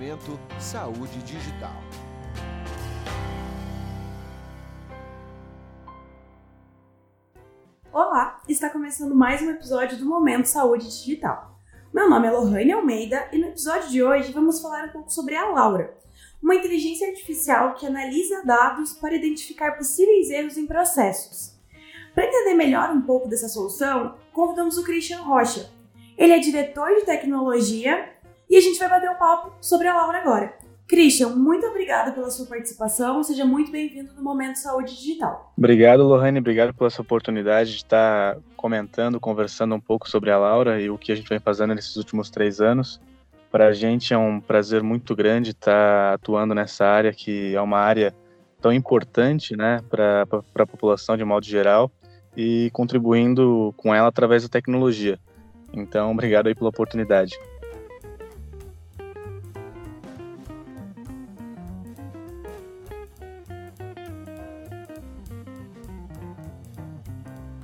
Momento Saúde Digital. Olá, está começando mais um episódio do Momento Saúde Digital. Meu nome é Lohane Almeida e no episódio de hoje vamos falar um pouco sobre a Laura, uma inteligência artificial que analisa dados para identificar possíveis erros em processos. Para entender melhor um pouco dessa solução, convidamos o Christian Rocha. Ele é diretor de tecnologia e a gente vai bater um papo sobre a Laura agora. Christian, muito obrigada pela sua participação. Seja muito bem-vindo no Momento Saúde Digital. Obrigado, Lohane. Obrigado pela sua oportunidade de estar comentando, conversando um pouco sobre a Laura e o que a gente vem fazendo nesses últimos três anos. Para a gente é um prazer muito grande estar atuando nessa área, que é uma área tão importante né, para a população de modo geral e contribuindo com ela através da tecnologia. Então, obrigado aí pela oportunidade.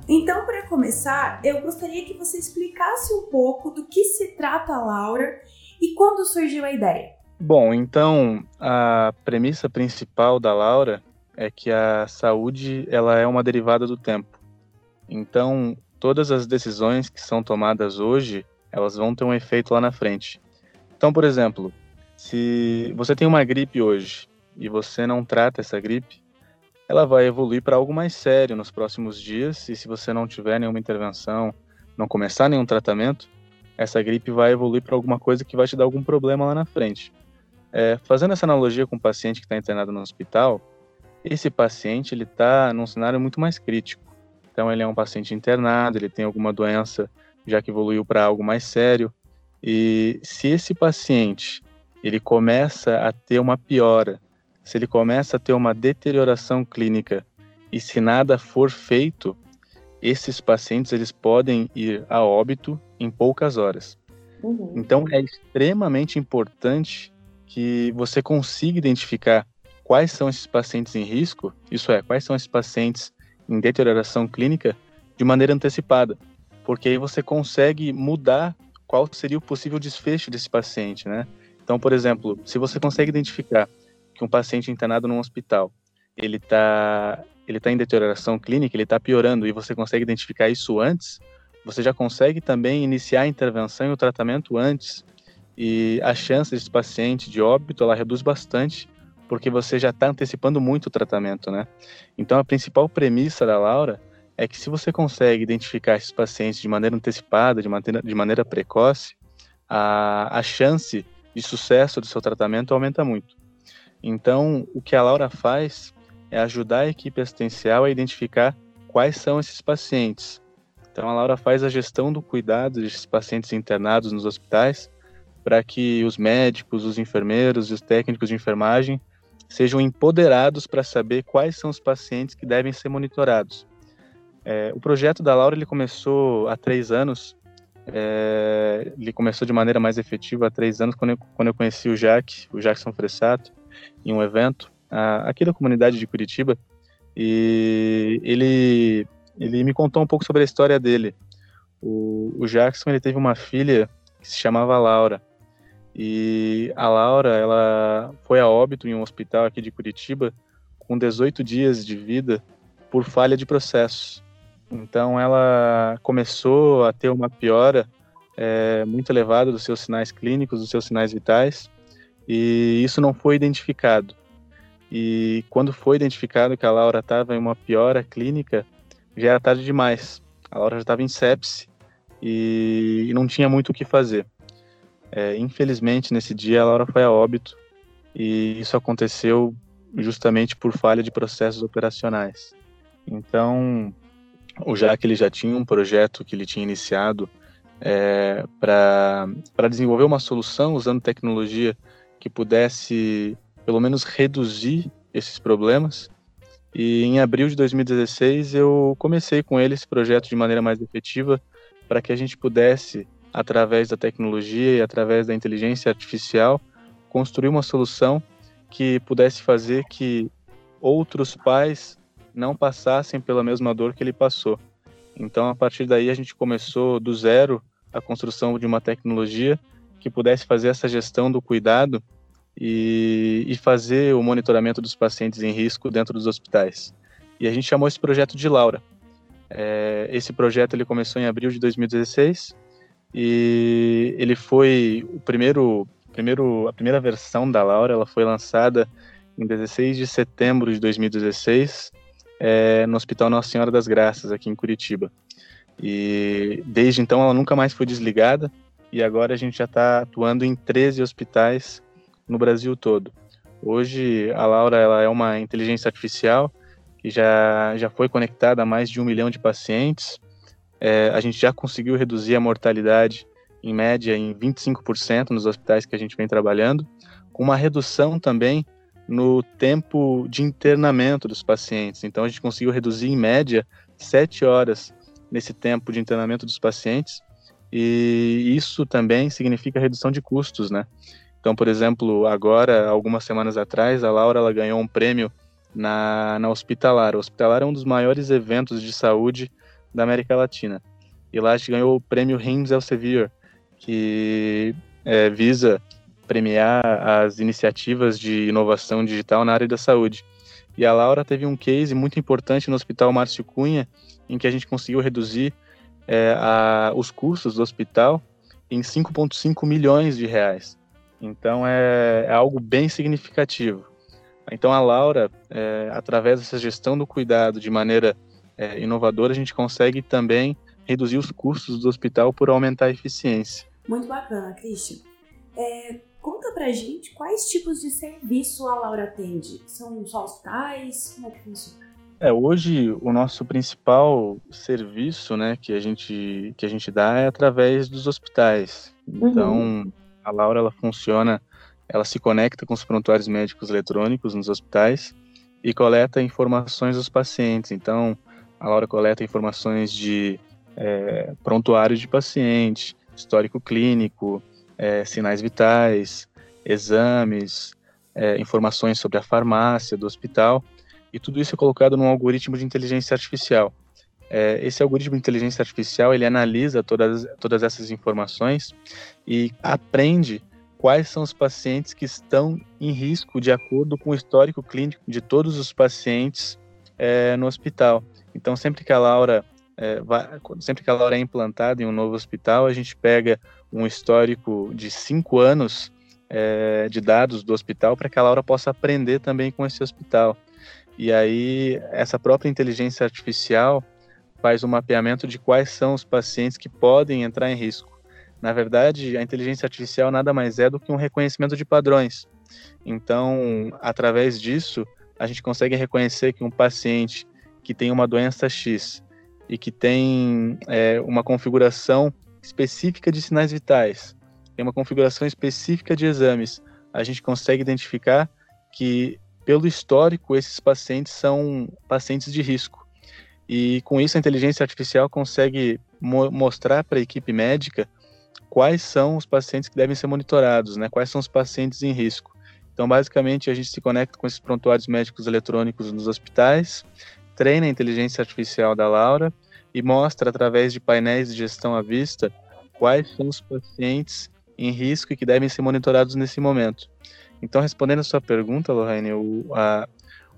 Então, para começar, eu gostaria que você explicasse um pouco do que se trata a Laura e quando surgiu a ideia. Bom, então a premissa principal da Laura é que a saúde ela é uma derivada do tempo. Então, todas as decisões que são tomadas hoje, elas vão ter um efeito lá na frente. Então, por exemplo, se você tem uma gripe hoje e você não trata essa gripe, ela vai evoluir para algo mais sério nos próximos dias, e se você não tiver nenhuma intervenção, não começar nenhum tratamento, essa gripe vai evoluir para alguma coisa que vai te dar algum problema lá na frente. É, fazendo essa analogia com o paciente que está internado no hospital, esse paciente ele está num cenário muito mais crítico. Então ele é um paciente internado, ele tem alguma doença já que evoluiu para algo mais sério. E se esse paciente ele começa a ter uma piora se ele começa a ter uma deterioração clínica e se nada for feito, esses pacientes eles podem ir a óbito em poucas horas. Uhum. Então é extremamente importante que você consiga identificar quais são esses pacientes em risco, isso é, quais são esses pacientes em deterioração clínica de maneira antecipada, porque aí você consegue mudar qual seria o possível desfecho desse paciente, né? Então, por exemplo, se você consegue identificar que um paciente internado num hospital, ele está ele tá em deterioração clínica, ele está piorando e você consegue identificar isso antes, você já consegue também iniciar a intervenção e o tratamento antes. E a chance desse paciente de óbito, ela reduz bastante, porque você já está antecipando muito o tratamento, né? Então, a principal premissa da Laura é que se você consegue identificar esses pacientes de maneira antecipada, de maneira, de maneira precoce, a, a chance de sucesso do seu tratamento aumenta muito. Então, o que a Laura faz é ajudar a equipe assistencial a identificar quais são esses pacientes. Então, a Laura faz a gestão do cuidado desses pacientes internados nos hospitais para que os médicos, os enfermeiros e os técnicos de enfermagem sejam empoderados para saber quais são os pacientes que devem ser monitorados. É, o projeto da Laura ele começou há três anos. É, ele começou de maneira mais efetiva há três anos quando eu, quando eu conheci o Jack, o Jackson Fressato, em um evento aqui da comunidade de Curitiba e ele ele me contou um pouco sobre a história dele. O, o Jackson ele teve uma filha que se chamava Laura e a Laura ela foi a óbito em um hospital aqui de Curitiba com 18 dias de vida por falha de processo. Então ela começou a ter uma piora é, muito elevada dos seus sinais clínicos, dos seus sinais vitais e isso não foi identificado. E quando foi identificado que a Laura estava em uma piora clínica, já era tarde demais. A Laura já estava em sepse e, não tinha muito o que fazer. É, infelizmente, nesse dia, a Laura foi a óbito e isso aconteceu justamente por falha de processos operacionais. Então, o Jack ele já tinha um projeto que ele tinha iniciado é, para desenvolver uma solução usando tecnologia que pudesse pelo menos reduzir esses problemas. E em abril de 2016 eu comecei com ele esse projeto de maneira mais efetiva para que a gente pudesse, através da tecnologia e através da inteligência artificial, construir uma solução que pudesse fazer que outros pais não passassem pela mesma dor que ele passou. Então, a partir daí, a gente começou do zero a construção de uma tecnologia que pudesse fazer essa gestão do cuidado e, e fazer o monitoramento dos pacientes em risco dentro dos hospitais. E a gente chamou esse projeto de Laura. É, esse projeto ele começou em abril de 2016 e ele foi o primeiro, primeiro, a primeira versão da Laura. Ela foi lançada em 16 de setembro de 2016 é, no Hospital Nossa Senhora das Graças aqui em Curitiba. E desde então ela nunca mais foi desligada e agora a gente já está atuando em 13 hospitais no Brasil todo. Hoje a Laura ela é uma inteligência artificial que já, já foi conectada a mais de um milhão de pacientes. É, a gente já conseguiu reduzir a mortalidade em média em 25% nos hospitais que a gente vem trabalhando, com uma redução também no tempo de internamento dos pacientes. Então a gente conseguiu reduzir em média sete horas nesse tempo de internamento dos pacientes e isso também significa redução de custos, né? Então, por exemplo, agora, algumas semanas atrás, a Laura ela ganhou um prêmio na, na Hospitalar. O Hospitalar é um dos maiores eventos de saúde da América Latina. E lá a gente ganhou o prêmio RIMS Elsevier, que é, visa premiar as iniciativas de inovação digital na área da saúde. E a Laura teve um case muito importante no Hospital Márcio Cunha, em que a gente conseguiu reduzir é, a, os custos do hospital em 5,5 milhões de reais. Então é, é, algo bem significativo. Então a Laura, é, através dessa gestão do cuidado de maneira é, inovadora, a gente consegue também reduzir os custos do hospital por aumentar a eficiência. Muito bacana, Christian. É, conta pra gente quais tipos de serviço a Laura atende. São só hospitais? Como é que funciona? É, hoje o nosso principal serviço, né, que a gente que a gente dá é através dos hospitais. Então, uhum. a Laura ela funciona, ela se conecta com os prontuários médicos eletrônicos nos hospitais e coleta informações dos pacientes. Então, a Laura coleta informações de é, prontuário de paciente, histórico clínico, é, sinais vitais, exames, é, informações sobre a farmácia do hospital e tudo isso é colocado num algoritmo de inteligência artificial. É, esse algoritmo de inteligência artificial ele analisa todas, todas essas informações e aprende quais são os pacientes que estão em risco de acordo com o histórico clínico de todos os pacientes é, no hospital. Então, sempre que a Laura é, vai, sempre que a Laura é implantada em um novo hospital, a gente pega um histórico de cinco anos é, de dados do hospital para que a Laura possa aprender também com esse hospital. E aí, essa própria inteligência artificial faz o um mapeamento de quais são os pacientes que podem entrar em risco. Na verdade, a inteligência artificial nada mais é do que um reconhecimento de padrões. Então, através disso, a gente consegue reconhecer que um paciente que tem uma doença X e que tem é, uma configuração específica de sinais vitais, tem uma configuração específica de exames, a gente consegue identificar que pelo histórico, esses pacientes são pacientes de risco. E com isso, a inteligência artificial consegue mo mostrar para a equipe médica quais são os pacientes que devem ser monitorados, né? quais são os pacientes em risco. Então, basicamente, a gente se conecta com esses prontuários médicos eletrônicos nos hospitais, treina a inteligência artificial da Laura e mostra, através de painéis de gestão à vista, quais são os pacientes em risco e que devem ser monitorados nesse momento. Então, respondendo a sua pergunta, Lorraine, o, a,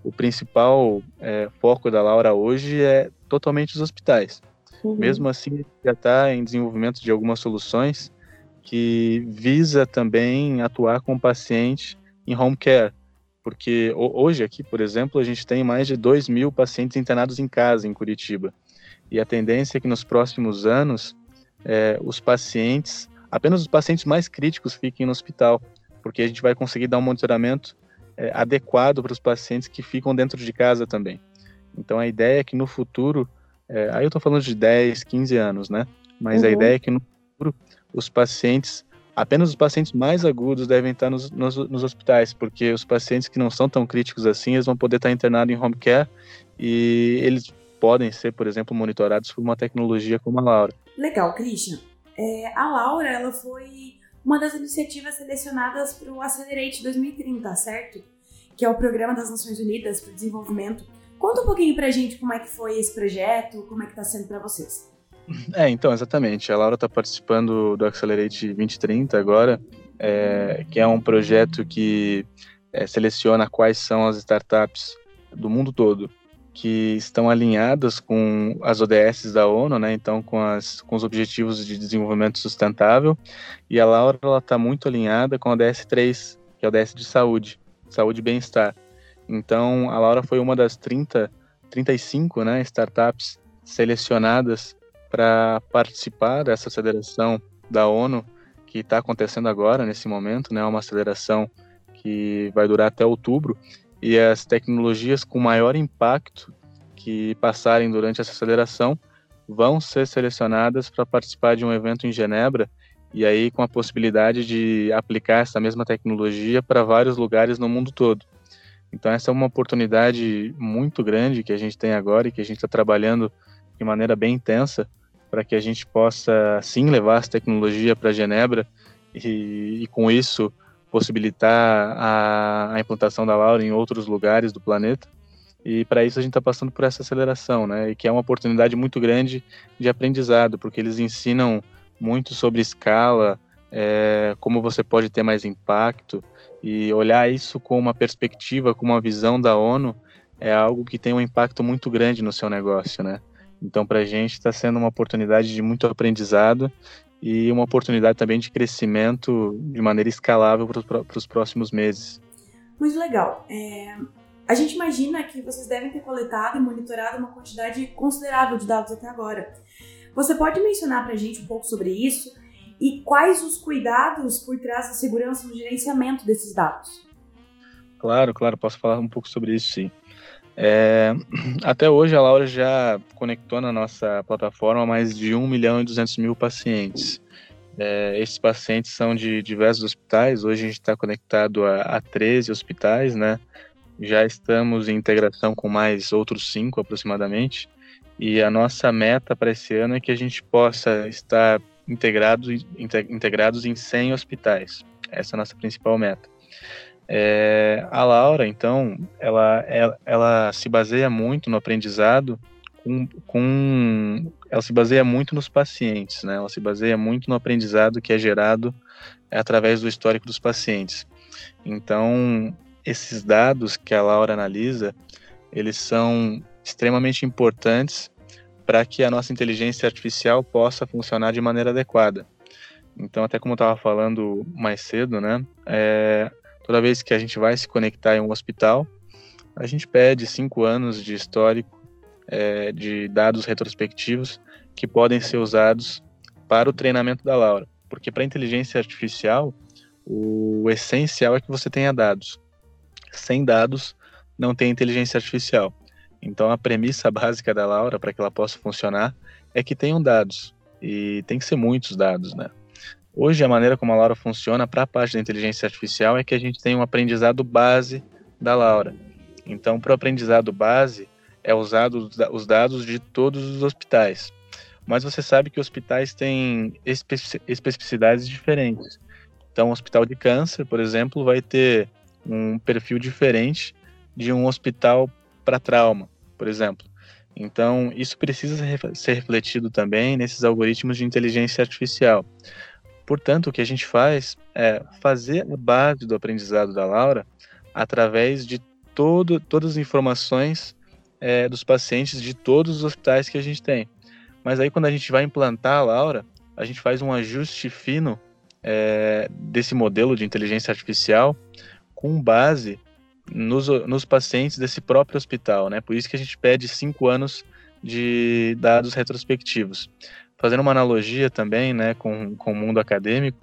o principal é, foco da Laura hoje é totalmente os hospitais. Uhum. Mesmo assim, já está em desenvolvimento de algumas soluções que visa também atuar com o paciente em home care. Porque hoje aqui, por exemplo, a gente tem mais de 2 mil pacientes internados em casa em Curitiba. E a tendência é que nos próximos anos, é, os pacientes, apenas os pacientes mais críticos fiquem no hospital porque a gente vai conseguir dar um monitoramento é, adequado para os pacientes que ficam dentro de casa também. Então a ideia é que no futuro, é, aí eu estou falando de 10, 15 anos, né? Mas uhum. a ideia é que no futuro os pacientes, apenas os pacientes mais agudos devem estar nos, nos, nos, hospitais, porque os pacientes que não são tão críticos assim, eles vão poder estar internados em home care e eles podem ser, por exemplo, monitorados por uma tecnologia como a Laura. Legal, Christian. É, a Laura, ela foi uma das iniciativas selecionadas para o Accelerate 2030, certo? Que é o Programa das Nações Unidas para o Desenvolvimento. Conta um pouquinho para a gente como é que foi esse projeto, como é que está sendo para vocês. É, então, exatamente. A Laura está participando do Accelerate 2030 agora, é, que é um projeto que é, seleciona quais são as startups do mundo todo que estão alinhadas com as ODS da ONU, né? Então, com, as, com os Objetivos de Desenvolvimento Sustentável. E a Laura está muito alinhada com a ODS 3, que é a ODS de saúde, saúde e bem-estar. Então, a Laura foi uma das 30, 35 né, startups selecionadas para participar dessa aceleração da ONU que está acontecendo agora, nesse momento, né? Uma aceleração que vai durar até outubro e as tecnologias com maior impacto que passarem durante essa aceleração vão ser selecionadas para participar de um evento em Genebra e aí com a possibilidade de aplicar essa mesma tecnologia para vários lugares no mundo todo. Então essa é uma oportunidade muito grande que a gente tem agora e que a gente está trabalhando de maneira bem intensa para que a gente possa sim levar essa tecnologia para Genebra e, e com isso possibilitar a, a, implantação da Laura em outros lugares do planeta. E para isso a gente está passando por essa aceleração, né? E que é uma oportunidade muito grande de aprendizado, porque eles ensinam muito sobre escala, é, como você pode ter mais impacto e olhar isso com uma perspectiva, com uma visão da ONU é algo que tem um impacto muito grande no seu negócio, né? Então, para a gente está sendo uma oportunidade de muito aprendizado e uma oportunidade também de crescimento de maneira escalável para os próximos meses. Muito legal. É, a gente imagina que vocês devem ter coletado e monitorado uma quantidade considerável de dados até agora. Você pode mencionar para a gente um pouco sobre isso e quais os cuidados por trás da segurança no gerenciamento desses dados? Claro, claro, posso falar um pouco sobre isso sim. É, até hoje a Laura já conectou na nossa plataforma mais de 1 milhão e 200 mil pacientes. É, esses pacientes são de diversos hospitais, hoje a gente está conectado a, a 13 hospitais, né? Já estamos em integração com mais outros cinco aproximadamente. E a nossa meta para esse ano é que a gente possa estar integrados, integrados em 100 hospitais. Essa é a nossa principal meta. É, a Laura, então, ela, ela, ela, se baseia muito no aprendizado com, com, ela se baseia muito nos pacientes, né? Ela se baseia muito no aprendizado que é gerado através do histórico dos pacientes. Então, esses dados que a Laura analisa, eles são extremamente importantes para que a nossa inteligência artificial possa funcionar de maneira adequada. Então, até como eu estava falando mais cedo, né? É, Toda vez que a gente vai se conectar em um hospital, a gente pede cinco anos de histórico é, de dados retrospectivos que podem ser usados para o treinamento da Laura. Porque para inteligência artificial, o essencial é que você tenha dados. Sem dados, não tem inteligência artificial. Então, a premissa básica da Laura para que ela possa funcionar é que tenham dados. E tem que ser muitos dados, né? Hoje, a maneira como a Laura funciona para a parte da inteligência artificial é que a gente tem um aprendizado base da Laura. Então, para o aprendizado base, é usado os dados de todos os hospitais. Mas você sabe que hospitais têm especificidades diferentes. Então, o hospital de câncer, por exemplo, vai ter um perfil diferente de um hospital para trauma, por exemplo. Então, isso precisa ser refletido também nesses algoritmos de inteligência artificial. Portanto, o que a gente faz é fazer a base do aprendizado da Laura através de todo, todas as informações é, dos pacientes de todos os hospitais que a gente tem. Mas aí, quando a gente vai implantar a Laura, a gente faz um ajuste fino é, desse modelo de inteligência artificial com base nos, nos pacientes desse próprio hospital, né? Por isso que a gente pede cinco anos de dados retrospectivos fazendo uma analogia também, né, com, com o mundo acadêmico,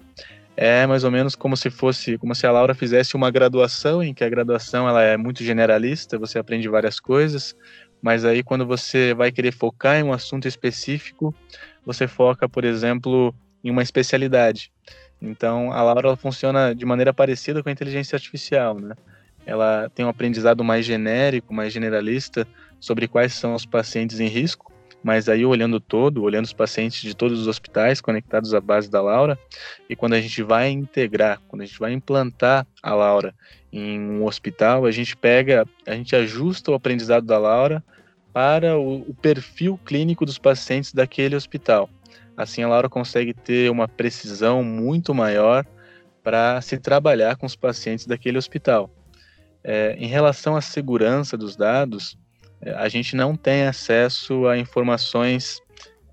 é mais ou menos como se fosse, como se a Laura fizesse uma graduação, em que a graduação ela é muito generalista, você aprende várias coisas, mas aí quando você vai querer focar em um assunto específico, você foca, por exemplo, em uma especialidade. Então, a Laura funciona de maneira parecida com a inteligência artificial, né? Ela tem um aprendizado mais genérico, mais generalista sobre quais são os pacientes em risco, mas aí olhando todo, olhando os pacientes de todos os hospitais conectados à base da Laura, e quando a gente vai integrar, quando a gente vai implantar a Laura em um hospital, a gente pega, a gente ajusta o aprendizado da Laura para o, o perfil clínico dos pacientes daquele hospital. Assim, a Laura consegue ter uma precisão muito maior para se trabalhar com os pacientes daquele hospital. É, em relação à segurança dos dados, a gente não tem acesso a informações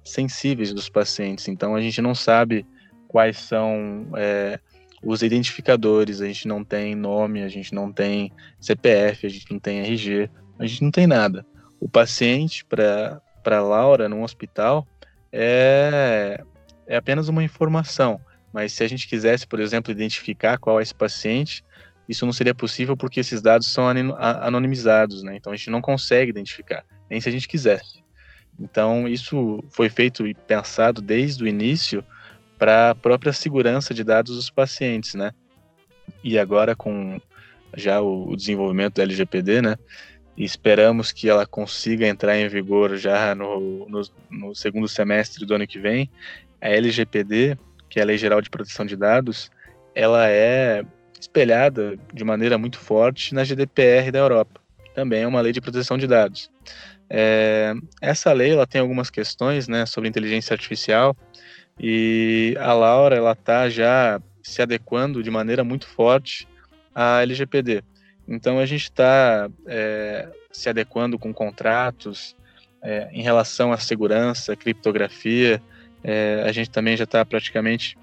sensíveis dos pacientes, então a gente não sabe quais são é, os identificadores, a gente não tem nome, a gente não tem CPF, a gente não tem RG, a gente não tem nada. O paciente, para Laura, num hospital, é, é apenas uma informação. Mas se a gente quisesse, por exemplo, identificar qual é esse paciente, isso não seria possível porque esses dados são anonimizados, né? Então a gente não consegue identificar, nem se a gente quisesse. Então isso foi feito e pensado desde o início para a própria segurança de dados dos pacientes, né? E agora com já o, desenvolvimento da LGPD, né? Esperamos que ela consiga entrar em vigor já no, no, no segundo semestre do ano que vem. A LGPD, que é a Lei Geral de Proteção de Dados, ela é espelhada de maneira muito forte na GDPR da Europa, também é uma lei de proteção de dados. É, essa lei ela tem algumas questões né, sobre inteligência artificial e a Laura ela está já se adequando de maneira muito forte à LGPD. Então a gente está é, se adequando com contratos é, em relação à segurança, criptografia. É, a gente também já está praticamente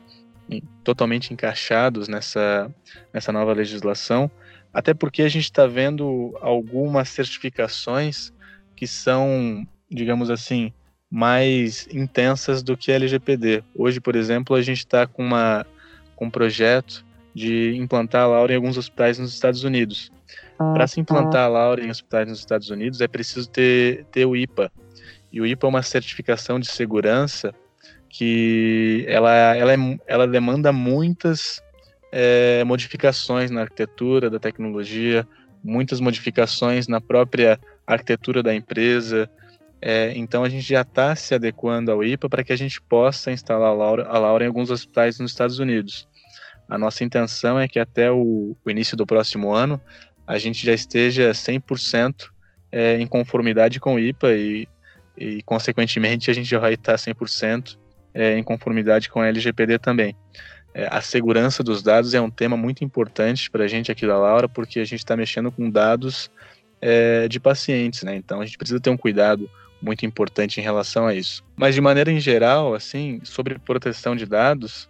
totalmente encaixados nessa, nessa nova legislação, até porque a gente está vendo algumas certificações que são, digamos assim, mais intensas do que a LGPD. Hoje, por exemplo, a gente está com, uma, com um projeto de implantar a Laura em alguns hospitais nos Estados Unidos. Para se implantar a Laura em hospitais nos Estados Unidos, é preciso ter, ter o IPA. E o IPA é uma certificação de segurança que ela, ela, é, ela demanda muitas é, modificações na arquitetura da tecnologia, muitas modificações na própria arquitetura da empresa, é, então a gente já está se adequando ao IPA para que a gente possa instalar a Laura, a Laura em alguns hospitais nos Estados Unidos. A nossa intenção é que até o, o início do próximo ano a gente já esteja 100% é, em conformidade com o IPA e, e, consequentemente, a gente já vai estar 100% é, em conformidade com a LGPD também. É, a segurança dos dados é um tema muito importante para a gente aqui da Laura, porque a gente está mexendo com dados é, de pacientes, né? Então a gente precisa ter um cuidado muito importante em relação a isso. Mas de maneira em geral, assim, sobre proteção de dados,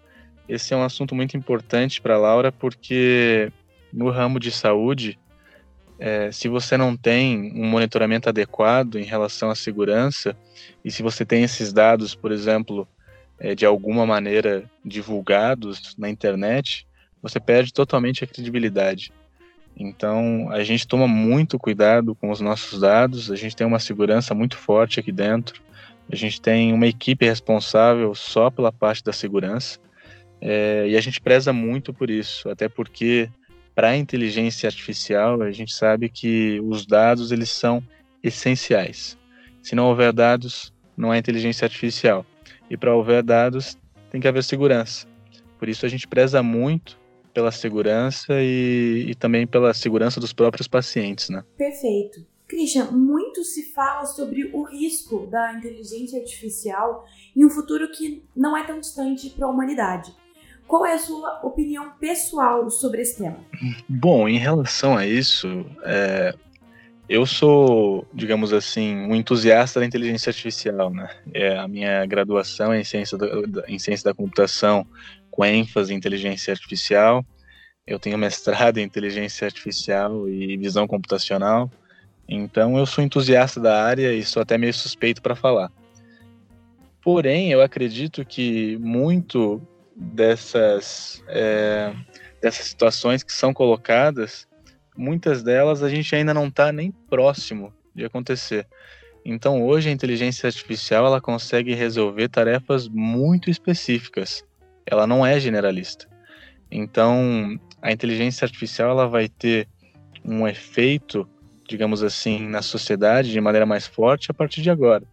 esse é um assunto muito importante para a Laura, porque no ramo de saúde, é, se você não tem um monitoramento adequado em relação à segurança, e se você tem esses dados, por exemplo, é, de alguma maneira divulgados na internet, você perde totalmente a credibilidade. Então, a gente toma muito cuidado com os nossos dados, a gente tem uma segurança muito forte aqui dentro, a gente tem uma equipe responsável só pela parte da segurança, é, e a gente preza muito por isso, até porque para a inteligência artificial, a gente sabe que os dados eles são essenciais. Se não houver dados, não há inteligência artificial. E para houver dados, tem que haver segurança. Por isso a gente preza muito pela segurança e, e também pela segurança dos próprios pacientes, né? Perfeito. Christian, muito se fala sobre o risco da inteligência artificial em um futuro que não é tão distante para a humanidade. Qual é a sua opinião pessoal sobre esse tema? Bom, em relação a isso, é, eu sou, digamos assim, um entusiasta da inteligência artificial, né? É, a minha graduação é em ciência da, em ciência da computação com ênfase em inteligência artificial. Eu tenho mestrado em inteligência artificial e visão computacional. Então eu sou entusiasta da área e sou até meio suspeito para falar. Porém, eu acredito que muito dessas, é, dessas situações que são colocadas, muitas delas a gente ainda não está nem próximo de acontecer. Então hoje a inteligência artificial ela consegue resolver tarefas muito específicas ela não é generalista. Então, a inteligência artificial ela vai ter um efeito, digamos assim, na sociedade de maneira mais forte a partir de agora,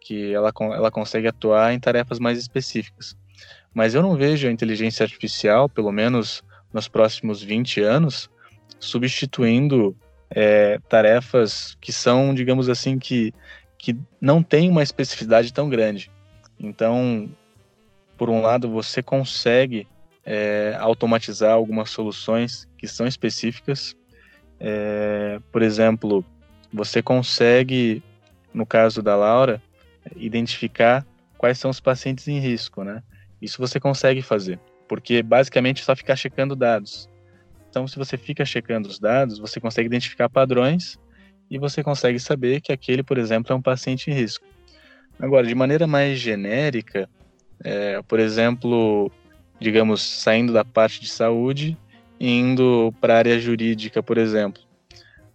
que ela, ela consegue atuar em tarefas mais específicas. Mas eu não vejo a inteligência artificial, pelo menos nos próximos 20 anos, substituindo é, tarefas que são, digamos assim, que, que não têm uma especificidade tão grande. Então, por um lado, você consegue é, automatizar algumas soluções que são específicas. É, por exemplo, você consegue, no caso da Laura, identificar quais são os pacientes em risco, né? Isso você consegue fazer, porque basicamente é só ficar checando dados. Então, se você fica checando os dados, você consegue identificar padrões e você consegue saber que aquele, por exemplo, é um paciente em risco. Agora, de maneira mais genérica, é, por exemplo, digamos, saindo da parte de saúde indo para a área jurídica, por exemplo,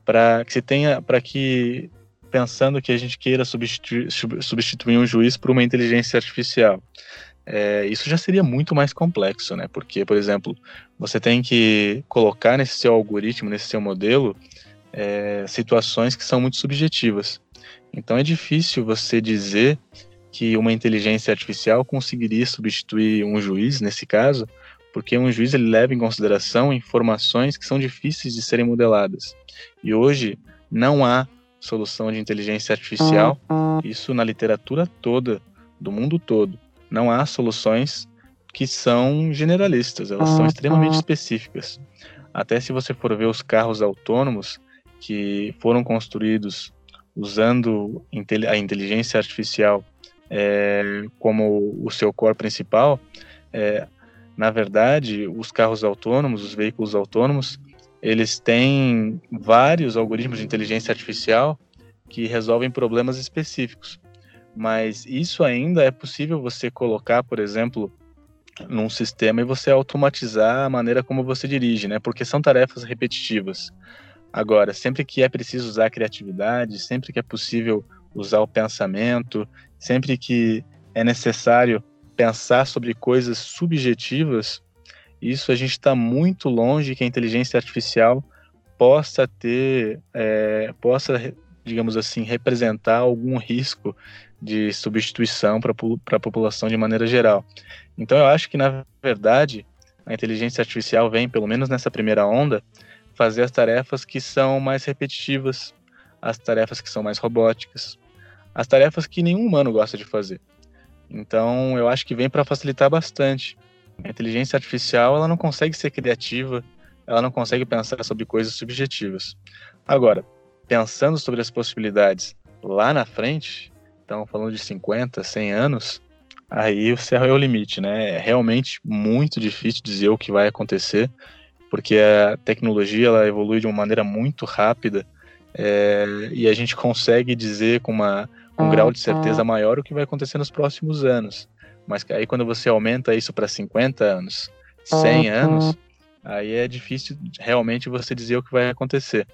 para que se tenha, para que pensando que a gente queira substituir, substituir um juiz por uma inteligência artificial. É, isso já seria muito mais complexo, né? Porque, por exemplo, você tem que colocar nesse seu algoritmo, nesse seu modelo, é, situações que são muito subjetivas. Então é difícil você dizer que uma inteligência artificial conseguiria substituir um juiz nesse caso, porque um juiz ele leva em consideração informações que são difíceis de serem modeladas. E hoje não há solução de inteligência artificial, isso na literatura toda, do mundo todo. Não há soluções que são generalistas, elas são extremamente específicas. Até se você for ver os carros autônomos que foram construídos usando a inteligência artificial é, como o seu core principal, é, na verdade, os carros autônomos, os veículos autônomos, eles têm vários algoritmos de inteligência artificial que resolvem problemas específicos. Mas isso ainda é possível você colocar, por exemplo, num sistema e você automatizar a maneira como você dirige, né? Porque são tarefas repetitivas. Agora, sempre que é preciso usar a criatividade, sempre que é possível usar o pensamento, sempre que é necessário pensar sobre coisas subjetivas, isso a gente está muito longe que a inteligência artificial possa ter, é, possa, digamos assim, representar algum risco de substituição para a população de maneira geral. Então eu acho que, na verdade, a inteligência artificial vem, pelo menos nessa primeira onda, fazer as tarefas que são mais repetitivas, as tarefas que são mais robóticas, as tarefas que nenhum humano gosta de fazer. Então, eu acho que vem para facilitar bastante. A inteligência artificial, ela não consegue ser criativa, ela não consegue pensar sobre coisas subjetivas. Agora, pensando sobre as possibilidades lá na frente, então falando de 50, 100 anos, aí o céu é o limite, né? É realmente muito difícil dizer o que vai acontecer, porque a tecnologia ela evolui de uma maneira muito rápida é, e a gente consegue dizer com uma um grau de certeza maior o que vai acontecer nos próximos anos. Mas aí quando você aumenta isso para 50 anos, 100 anos, aí é difícil realmente você dizer o que vai acontecer.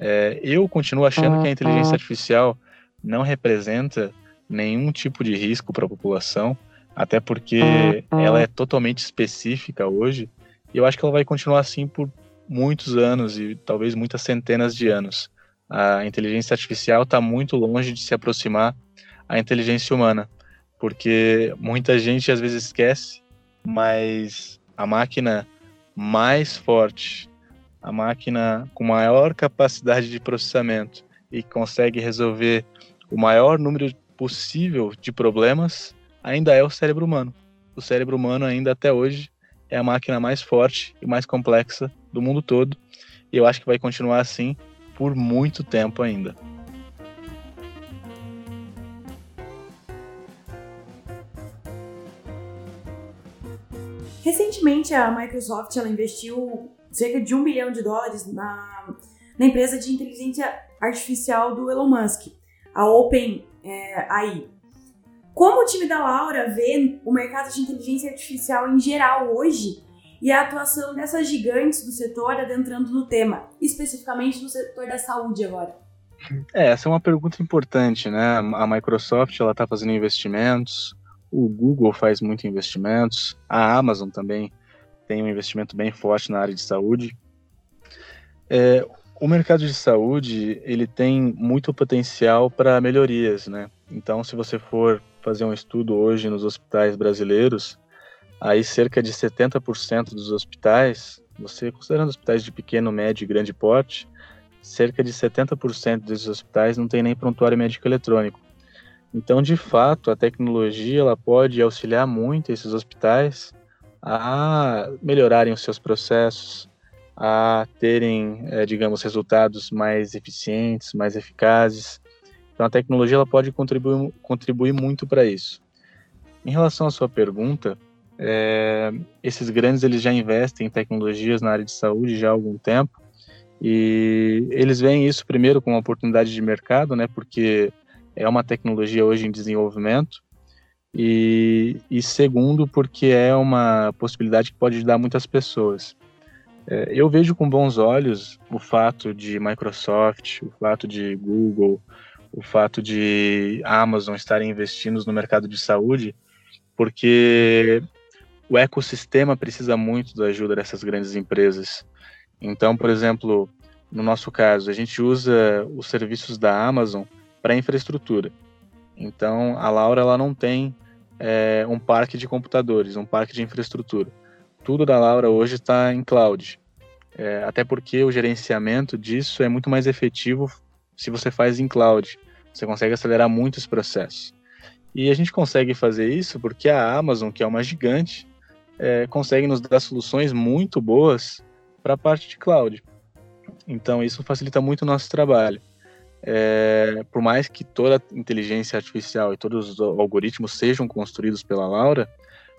É, eu continuo achando que a inteligência artificial não representa nenhum tipo de risco para a população, até porque ela é totalmente específica hoje, e eu acho que ela vai continuar assim por muitos anos e talvez muitas centenas de anos. A inteligência artificial está muito longe de se aproximar à inteligência humana, porque muita gente às vezes esquece, mas a máquina mais forte, a máquina com maior capacidade de processamento e que consegue resolver o maior número possível de problemas, ainda é o cérebro humano. O cérebro humano ainda até hoje é a máquina mais forte e mais complexa do mundo todo, e eu acho que vai continuar assim por muito tempo ainda. Recentemente, a Microsoft ela investiu cerca de um bilhão de dólares na, na empresa de inteligência artificial do Elon Musk, a OpenAI. É, Como o time da Laura vê o mercado de inteligência artificial em geral hoje e a atuação dessas gigantes do setor adentrando no tema, especificamente no setor da saúde agora? É, essa é uma pergunta importante, né? A Microsoft ela está fazendo investimentos, o Google faz muitos investimentos, a Amazon também tem um investimento bem forte na área de saúde. É, o mercado de saúde ele tem muito potencial para melhorias, né? Então, se você for fazer um estudo hoje nos hospitais brasileiros, aí cerca de 70% dos hospitais, você considerando hospitais de pequeno, médio e grande porte, cerca de 70% desses hospitais não tem nem prontuário médico eletrônico. Então, de fato, a tecnologia ela pode auxiliar muito esses hospitais a melhorarem os seus processos, a terem, é, digamos, resultados mais eficientes, mais eficazes. Então, a tecnologia ela pode contribuir, contribuir muito para isso. Em relação à sua pergunta, é, esses grandes eles já investem em tecnologias na área de saúde já há algum tempo e eles veem isso primeiro como uma oportunidade de mercado, né? Porque é uma tecnologia hoje em desenvolvimento e, e segundo porque é uma possibilidade que pode ajudar muitas pessoas. É, eu vejo com bons olhos o fato de Microsoft, o fato de Google, o fato de Amazon estarem investindo no mercado de saúde, porque o ecossistema precisa muito da ajuda dessas grandes empresas. Então, por exemplo, no nosso caso, a gente usa os serviços da Amazon para infraestrutura. Então, a Laura ela não tem é, um parque de computadores, um parque de infraestrutura tudo da Laura hoje está em cloud. É, até porque o gerenciamento disso é muito mais efetivo se você faz em cloud. Você consegue acelerar muitos processos. E a gente consegue fazer isso porque a Amazon, que é uma gigante, é, consegue nos dar soluções muito boas para a parte de cloud. Então isso facilita muito o nosso trabalho. É, por mais que toda a inteligência artificial e todos os algoritmos sejam construídos pela Laura,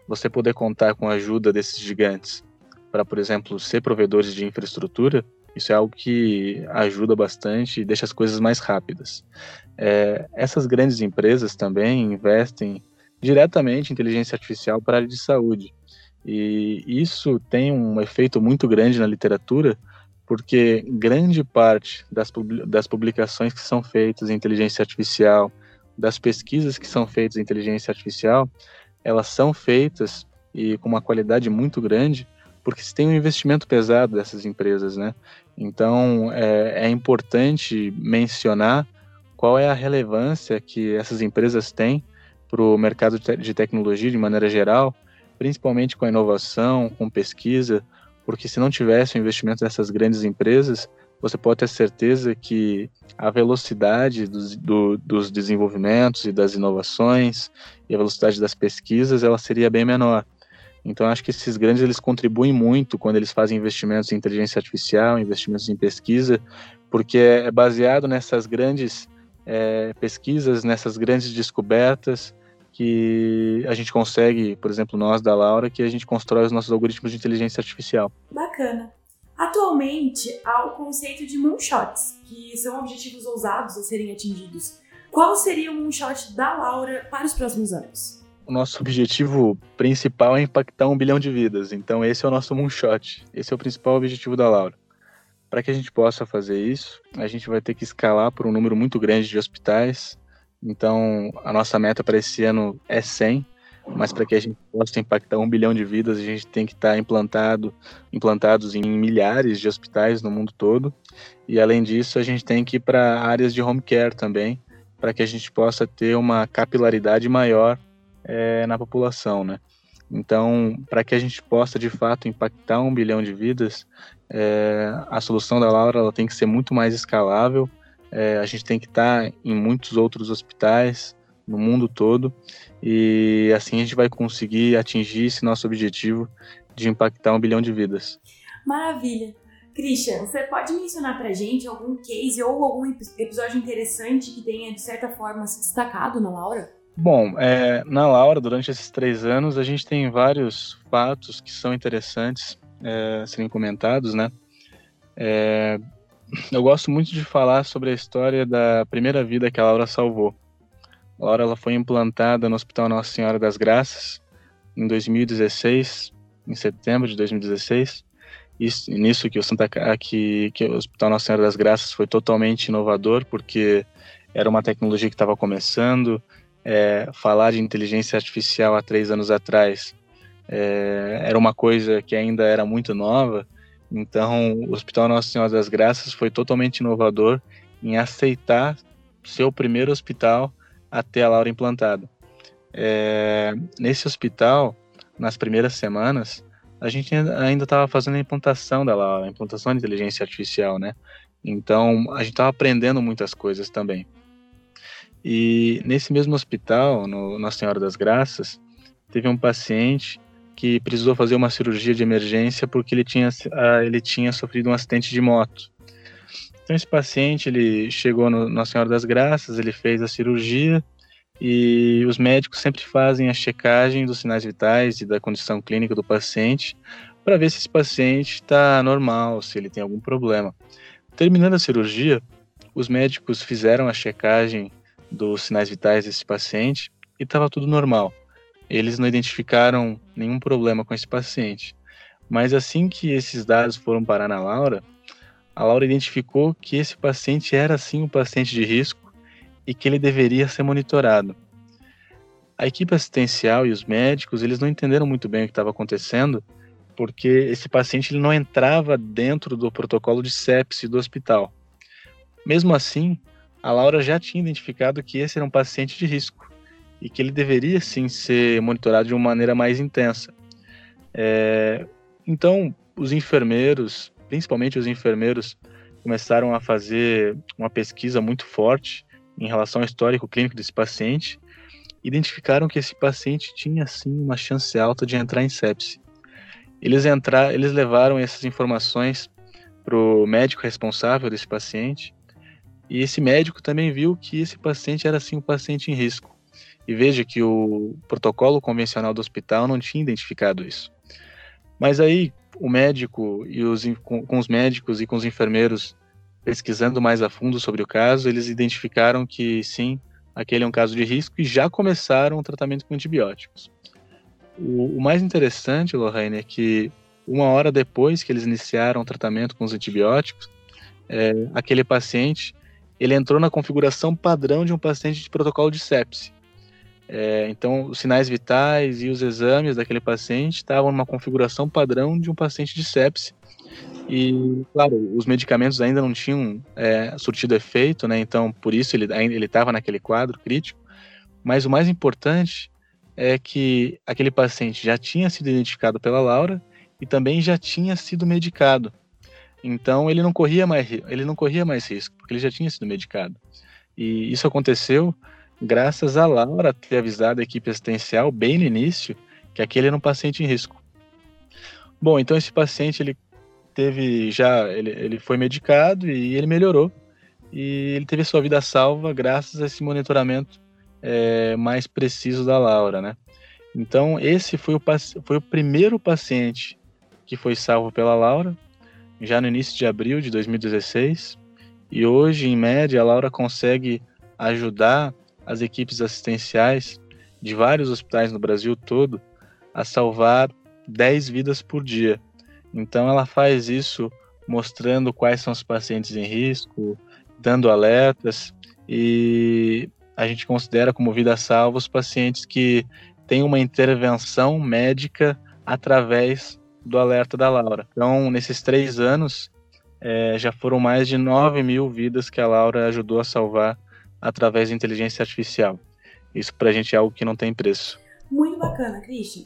você poder contar com a ajuda desses gigantes para, por exemplo, ser provedores de infraestrutura, isso é algo que ajuda bastante e deixa as coisas mais rápidas. É, essas grandes empresas também investem diretamente em inteligência artificial para a área de saúde. E isso tem um efeito muito grande na literatura, porque grande parte das, das publicações que são feitas em inteligência artificial, das pesquisas que são feitas em inteligência artificial, elas são feitas e com uma qualidade muito grande porque se tem um investimento pesado dessas empresas, né? Então é, é importante mencionar qual é a relevância que essas empresas têm para o mercado de tecnologia de maneira geral, principalmente com a inovação, com pesquisa, porque se não tivesse o investimento dessas grandes empresas, você pode ter certeza que a velocidade dos, do, dos desenvolvimentos e das inovações e a velocidade das pesquisas ela seria bem menor. Então acho que esses grandes eles contribuem muito quando eles fazem investimentos em inteligência artificial, investimentos em pesquisa, porque é baseado nessas grandes é, pesquisas, nessas grandes descobertas que a gente consegue, por exemplo, nós da Laura, que a gente constrói os nossos algoritmos de inteligência artificial. Bacana. Atualmente, há o conceito de moonshots, que são objetivos ousados a serem atingidos. Qual seria o moonshot da Laura para os próximos anos? O nosso objetivo principal é impactar um bilhão de vidas, então esse é o nosso moonshot. Esse é o principal objetivo da Laura. Para que a gente possa fazer isso, a gente vai ter que escalar por um número muito grande de hospitais. Então, a nossa meta para esse ano é 100 mas para que a gente possa impactar um bilhão de vidas, a gente tem que estar tá implantado, implantados em milhares de hospitais no mundo todo. E além disso, a gente tem que ir para áreas de home care também, para que a gente possa ter uma capilaridade maior é, na população, né? Então, para que a gente possa de fato impactar um bilhão de vidas, é, a solução da Laura ela tem que ser muito mais escalável. É, a gente tem que estar tá em muitos outros hospitais no mundo todo e assim a gente vai conseguir atingir esse nosso objetivo de impactar um bilhão de vidas. Maravilha. Christian, você pode mencionar pra gente algum case ou algum episódio interessante que tenha, de certa forma, se destacado na Laura? Bom, é, na Laura, durante esses três anos, a gente tem vários fatos que são interessantes é, serem comentados, né? É, eu gosto muito de falar sobre a história da primeira vida que a Laura salvou. Laura ela foi implantada no Hospital Nossa Senhora das Graças em 2016, em setembro de 2016. Isso, nisso que o Santa que, que o Hospital Nossa Senhora das Graças foi totalmente inovador, porque era uma tecnologia que estava começando. É, falar de inteligência artificial há três anos atrás é, era uma coisa que ainda era muito nova. Então, o Hospital Nossa Senhora das Graças foi totalmente inovador em aceitar ser o primeiro hospital até a Laura implantada. É, nesse hospital, nas primeiras semanas, a gente ainda estava fazendo a implantação da Laura, a implantação de inteligência artificial, né? Então, a gente estava aprendendo muitas coisas também. E nesse mesmo hospital, no Nossa Senhora das Graças, teve um paciente que precisou fazer uma cirurgia de emergência porque ele tinha, ele tinha sofrido um acidente de moto. Então esse paciente ele chegou no Nossa Senhora das Graças, ele fez a cirurgia e os médicos sempre fazem a checagem dos sinais vitais e da condição clínica do paciente para ver se esse paciente está normal, se ele tem algum problema. Terminando a cirurgia, os médicos fizeram a checagem dos sinais vitais desse paciente e estava tudo normal. Eles não identificaram nenhum problema com esse paciente. Mas assim que esses dados foram parar na Laura, a Laura identificou que esse paciente era sim um paciente de risco e que ele deveria ser monitorado. A equipe assistencial e os médicos, eles não entenderam muito bem o que estava acontecendo, porque esse paciente ele não entrava dentro do protocolo de sepse do hospital. Mesmo assim, a Laura já tinha identificado que esse era um paciente de risco e que ele deveria sim ser monitorado de uma maneira mais intensa. É, então, os enfermeiros, principalmente os enfermeiros, começaram a fazer uma pesquisa muito forte em relação ao histórico clínico desse paciente, identificaram que esse paciente tinha sim uma chance alta de entrar em sepse. Eles entrar, eles levaram essas informações para o médico responsável desse paciente e esse médico também viu que esse paciente era sim um paciente em risco. E veja que o protocolo convencional do hospital não tinha identificado isso. Mas aí o médico e os com, com os médicos e com os enfermeiros pesquisando mais a fundo sobre o caso, eles identificaram que sim, aquele é um caso de risco e já começaram o tratamento com antibióticos. O, o mais interessante, Lorraine, é que uma hora depois que eles iniciaram o tratamento com os antibióticos, é, aquele paciente ele entrou na configuração padrão de um paciente de protocolo de sepse. É, então, os sinais vitais e os exames daquele paciente estavam numa configuração padrão de um paciente de sepse. E, claro, os medicamentos ainda não tinham é, surtido efeito, né? Então, por isso ele ele estava naquele quadro crítico. Mas o mais importante é que aquele paciente já tinha sido identificado pela Laura e também já tinha sido medicado. Então ele não corria mais ele não corria mais risco, porque ele já tinha sido medicado. E isso aconteceu graças a Laura ter avisado a equipe assistencial bem no início que aquele era um paciente em risco. Bom, então esse paciente ele teve já ele, ele foi medicado e ele melhorou e ele teve sua vida salva graças a esse monitoramento é, mais preciso da Laura, né? Então esse foi o foi o primeiro paciente que foi salvo pela Laura já no início de abril de 2016 e hoje em média a Laura consegue ajudar as equipes assistenciais de vários hospitais no Brasil todo a salvar 10 vidas por dia. Então ela faz isso mostrando quais são os pacientes em risco, dando alertas e a gente considera como vida salva os pacientes que têm uma intervenção médica através do alerta da Laura. Então, nesses três anos, é, já foram mais de 9 mil vidas que a Laura ajudou a salvar através da inteligência artificial. Isso para a gente é algo que não tem preço. Muito bacana, Christian.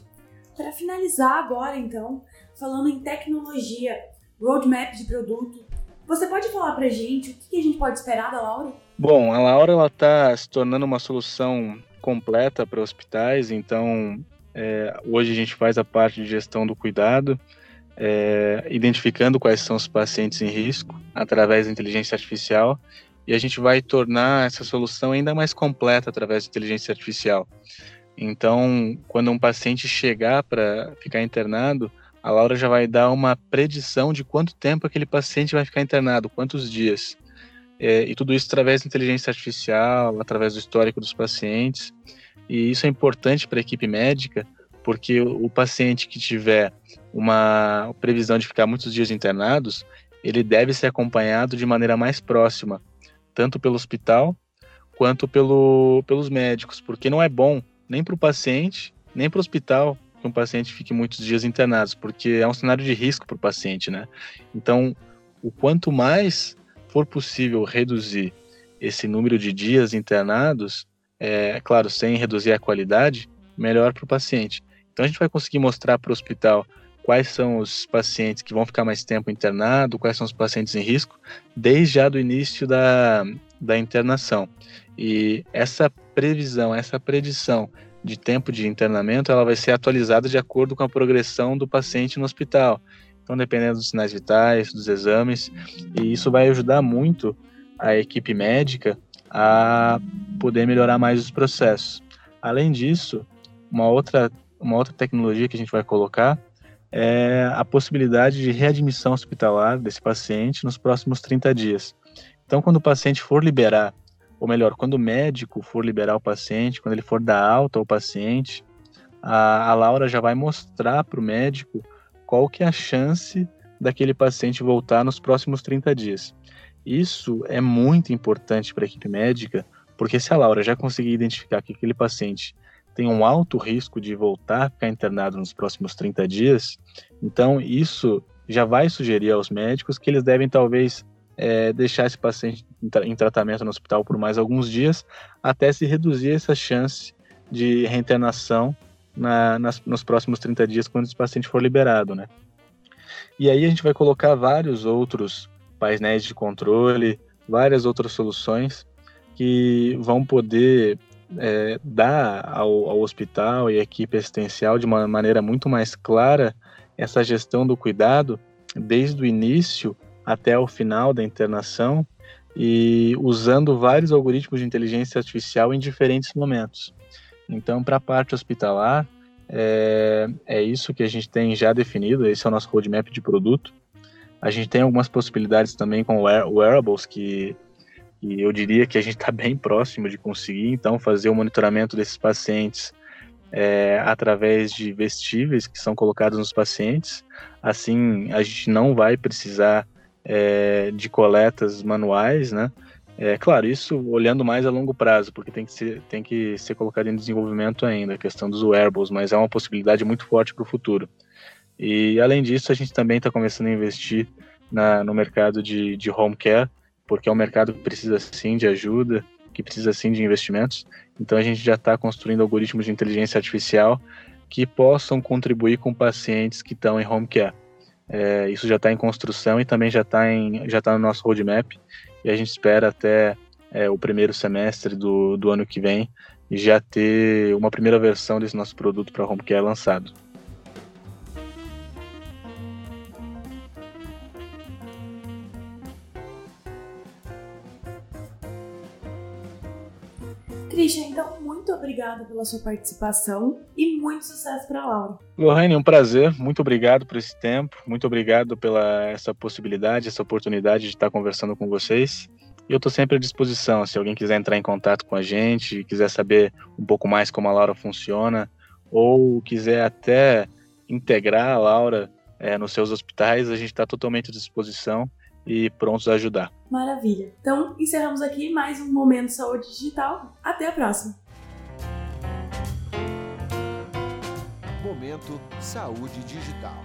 Para finalizar agora, então, falando em tecnologia, roadmap de produto, você pode falar para a gente o que a gente pode esperar da Laura? Bom, a Laura está se tornando uma solução completa para hospitais, então é, hoje a gente faz a parte de gestão do cuidado, é, identificando quais são os pacientes em risco através da inteligência artificial e a gente vai tornar essa solução ainda mais completa através da inteligência artificial. Então, quando um paciente chegar para ficar internado, a Laura já vai dar uma predição de quanto tempo aquele paciente vai ficar internado, quantos dias. É, e tudo isso através da inteligência artificial, através do histórico dos pacientes. E isso é importante para a equipe médica, porque o paciente que tiver uma previsão de ficar muitos dias internados, ele deve ser acompanhado de maneira mais próxima, tanto pelo hospital quanto pelo, pelos médicos, porque não é bom nem para o paciente, nem para o hospital que um paciente fique muitos dias internados, porque é um cenário de risco para o paciente, né? Então, o quanto mais for possível reduzir esse número de dias internados, é claro, sem reduzir a qualidade, melhor para o paciente. Então, a gente vai conseguir mostrar para o hospital quais são os pacientes que vão ficar mais tempo internado, quais são os pacientes em risco, desde já do início da, da internação. E essa previsão, essa predição de tempo de internamento ela vai ser atualizada de acordo com a progressão do paciente no hospital. Então, dependendo dos sinais vitais, dos exames, e isso vai ajudar muito a equipe médica a poder melhorar mais os processos. Além disso, uma outra, uma outra tecnologia que a gente vai colocar é a possibilidade de readmissão hospitalar desse paciente nos próximos 30 dias. Então, quando o paciente for liberar ou melhor, quando o médico for liberar o paciente, quando ele for dar alta ao paciente, a, a Laura já vai mostrar para o médico qual que é a chance daquele paciente voltar nos próximos 30 dias. Isso é muito importante para a equipe médica, porque se a Laura já conseguir identificar que aquele paciente tem um alto risco de voltar a ficar internado nos próximos 30 dias, então isso já vai sugerir aos médicos que eles devem talvez é, deixar esse paciente em tratamento no hospital por mais alguns dias, até se reduzir essa chance de reinternação na, nas, nos próximos 30 dias, quando esse paciente for liberado, né? E aí a gente vai colocar vários outros painéis de controle, várias outras soluções que vão poder é, dar ao, ao, hospital e à equipe assistencial de uma maneira muito mais clara essa gestão do cuidado desde o início até o final da internação e usando vários algoritmos de inteligência artificial em diferentes momentos. Então, para a parte hospitalar, é, é, isso que a gente tem já definido, esse é o nosso roadmap de produto. A gente tem algumas possibilidades também com wearables que, que eu diria que a gente está bem próximo de conseguir, então, fazer o monitoramento desses pacientes é, através de vestíveis que são colocados nos pacientes. Assim, a gente não vai precisar é, de coletas manuais, né? É claro, isso olhando mais a longo prazo, porque tem que ser, tem que ser colocado em desenvolvimento ainda, a questão dos wearables, mas é uma possibilidade muito forte para o futuro. E além disso, a gente também está começando a investir na, no mercado de, de home care, porque é um mercado que precisa sim de ajuda, que precisa sim de investimentos. Então a gente já está construindo algoritmos de inteligência artificial que possam contribuir com pacientes que estão em home care. É, isso já está em construção e também já está tá no nosso roadmap e a gente espera até é, o primeiro semestre do, do ano que vem já ter uma primeira versão desse nosso produto para home care lançado. Obrigada pela sua participação e muito sucesso para a Laura. Lohane, um prazer. Muito obrigado por esse tempo. Muito obrigado pela essa possibilidade, essa oportunidade de estar conversando com vocês. E eu estou sempre à disposição. Se alguém quiser entrar em contato com a gente, quiser saber um pouco mais como a Laura funciona, ou quiser até integrar a Laura é, nos seus hospitais, a gente está totalmente à disposição e prontos a ajudar. Maravilha. Então, encerramos aqui mais um Momento Saúde Digital. Até a próxima. Saúde Digital.